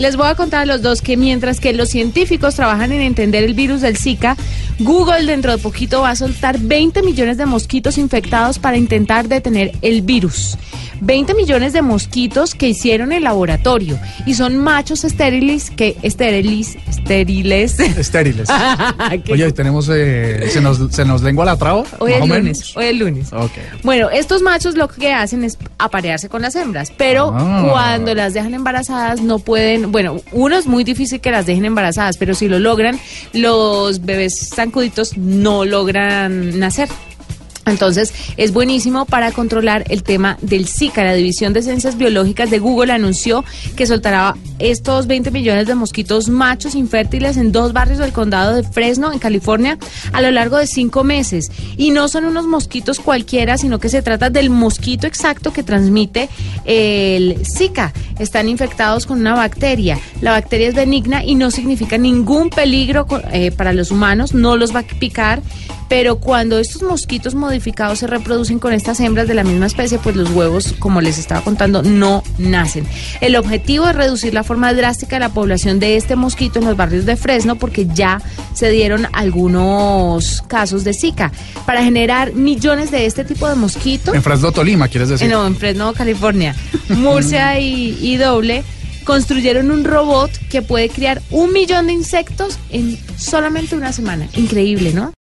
les voy a contar a los dos que mientras que los científicos trabajan en entender el virus del Zika, Google dentro de poquito va a soltar 20 millones de mosquitos infectados para intentar detener el virus. 20 millones de mosquitos que hicieron el laboratorio y son machos estériles que estériles estériles Estériles. Oye, tenemos eh, se nos se nos lengua la traba. Hoy es lunes, hoy es lunes. Ok. Bueno, estos machos lo que hacen es aparearse con las hembras, pero Ah. cuando las dejan embarazadas no pueden, bueno, uno es muy difícil que las dejen embarazadas, pero si lo logran, los bebés zancuditos no logran nacer. Entonces, es buenísimo para controlar el tema del Zika. La División de Ciencias Biológicas de Google anunció que soltará estos 20 millones de mosquitos machos infértiles en dos barrios del condado de Fresno, en California, a lo largo de cinco meses. Y no son unos mosquitos cualquiera, sino que se trata del mosquito exacto que transmite el Zika. Están infectados con una bacteria. La bacteria es benigna y no significa ningún peligro eh, para los humanos, no los va a picar. Pero cuando estos mosquitos modificados se reproducen con estas hembras de la misma especie, pues los huevos, como les estaba contando, no nacen. El objetivo es reducir la forma drástica de la población de este mosquito en los barrios de Fresno, porque ya se dieron algunos casos de Zika. Para generar millones de este tipo de mosquitos, En Fresno, Tolima, quieres decir. no, en Fresno, California, Murcia y, y Doble construyeron un robot que puede criar un millón de insectos en solamente una semana. Increíble, ¿no?